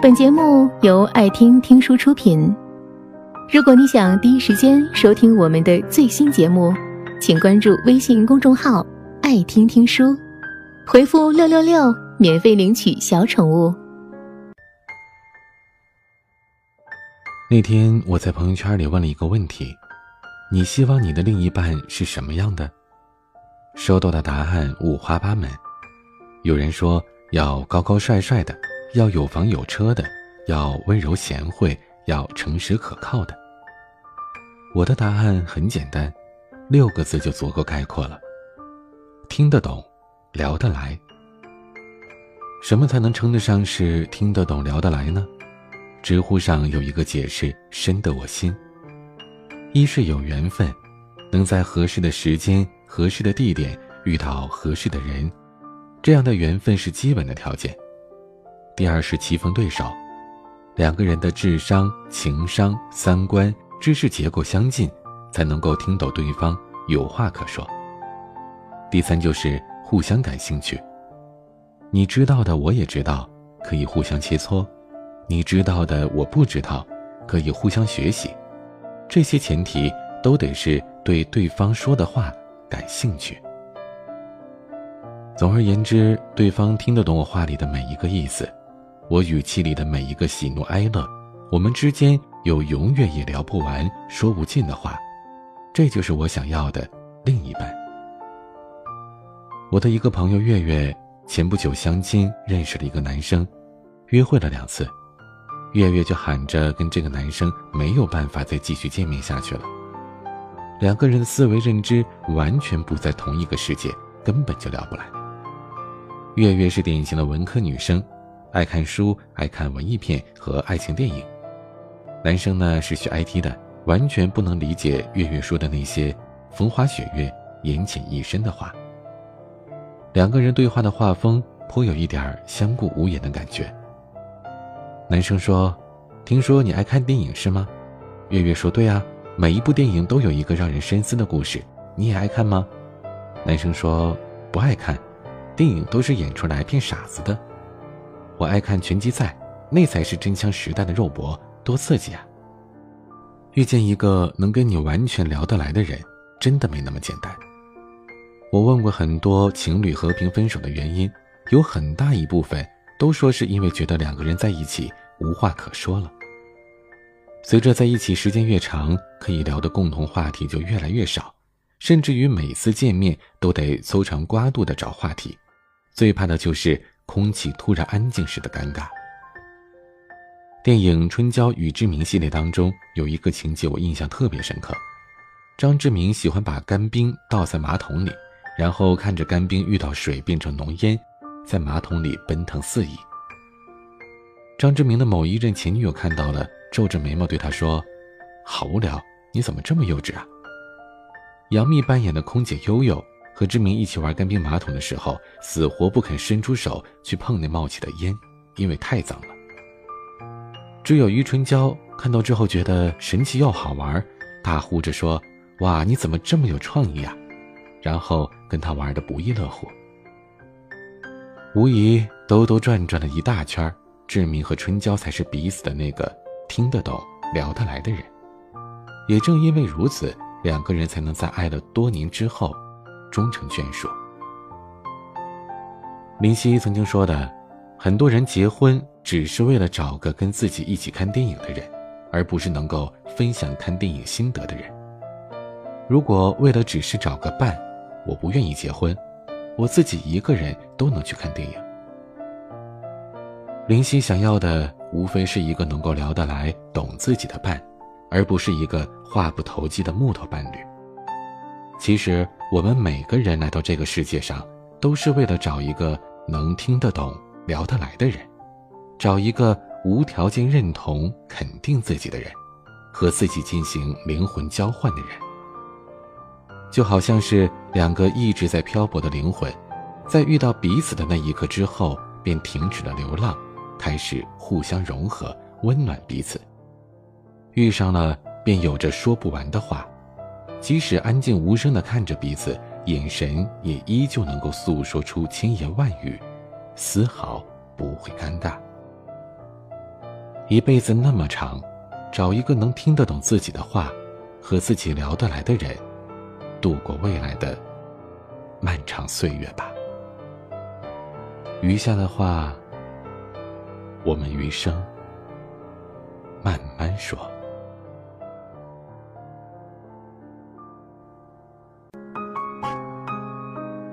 本节目由爱听听书出品。如果你想第一时间收听我们的最新节目，请关注微信公众号“爱听听书”，回复“六六六”免费领取小宠物。那天我在朋友圈里问了一个问题：你希望你的另一半是什么样的？收到的答案五花八门。有人说要高高帅帅的，要有房有车的，要温柔贤惠，要诚实可靠的。我的答案很简单，六个字就足够概括了：听得懂，聊得来。什么才能称得上是听得懂、聊得来呢？知乎上有一个解释，深得我心。一是有缘分，能在合适的时间、合适的地点遇到合适的人。这样的缘分是基本的条件。第二是棋逢对手，两个人的智商、情商、三观、知识结构相近，才能够听懂对方，有话可说。第三就是互相感兴趣，你知道的我也知道，可以互相切磋；你知道的我不知道，可以互相学习。这些前提都得是对对方说的话感兴趣。总而言之，对方听得懂我话里的每一个意思，我语气里的每一个喜怒哀乐，我们之间有永远也聊不完、说不尽的话，这就是我想要的另一半。我的一个朋友月月前不久相亲认识了一个男生，约会了两次，月月就喊着跟这个男生没有办法再继续见面下去了，两个人的思维认知完全不在同一个世界，根本就聊不来。月月是典型的文科女生，爱看书，爱看文艺片和爱情电影。男生呢是学 IT 的，完全不能理解月月说的那些风花雪月、言浅意深的话。两个人对话的画风颇有一点相顾无言的感觉。男生说：“听说你爱看电影是吗？”月月说：“对啊，每一部电影都有一个让人深思的故事，你也爱看吗？”男生说：“不爱看。”电影都是演出来骗傻子的，我爱看拳击赛，那才是真枪实弹的肉搏，多刺激啊！遇见一个能跟你完全聊得来的人，真的没那么简单。我问过很多情侣和平分手的原因，有很大一部分都说是因为觉得两个人在一起无话可说了。随着在一起时间越长，可以聊的共同话题就越来越少，甚至于每次见面都得搜肠刮肚的找话题。最怕的就是空气突然安静时的尴尬。电影《春娇与志明》系列当中有一个情节我印象特别深刻，张志明喜欢把干冰倒在马桶里，然后看着干冰遇到水变成浓烟，在马桶里奔腾四溢。张志明的某一任前女友看到了，皱着眉毛对他说：“好无聊，你怎么这么幼稚啊？”杨幂扮演的空姐悠悠。和志明一起玩干冰马桶的时候，死活不肯伸出手去碰那冒起的烟，因为太脏了。只有余春娇看到之后觉得神奇又好玩，大呼着说：“哇，你怎么这么有创意啊！”然后跟他玩的不亦乐乎。无疑兜兜转转了一大圈，志明和春娇才是彼此的那个听得懂、聊得来的人。也正因为如此，两个人才能在爱了多年之后。终成眷属。林夕曾经说的：“很多人结婚只是为了找个跟自己一起看电影的人，而不是能够分享看电影心得的人。如果为了只是找个伴，我不愿意结婚，我自己一个人都能去看电影。”林夕想要的无非是一个能够聊得来、懂自己的伴，而不是一个话不投机的木头伴侣。其实。我们每个人来到这个世界上，都是为了找一个能听得懂、聊得来的人，找一个无条件认同、肯定自己的人，和自己进行灵魂交换的人。就好像是两个一直在漂泊的灵魂，在遇到彼此的那一刻之后，便停止了流浪，开始互相融合，温暖彼此。遇上了，便有着说不完的话。即使安静无声地看着彼此，眼神也依旧能够诉说出千言万语，丝毫不会尴尬。一辈子那么长，找一个能听得懂自己的话，和自己聊得来的人，度过未来的漫长岁月吧。余下的话，我们余生慢慢说。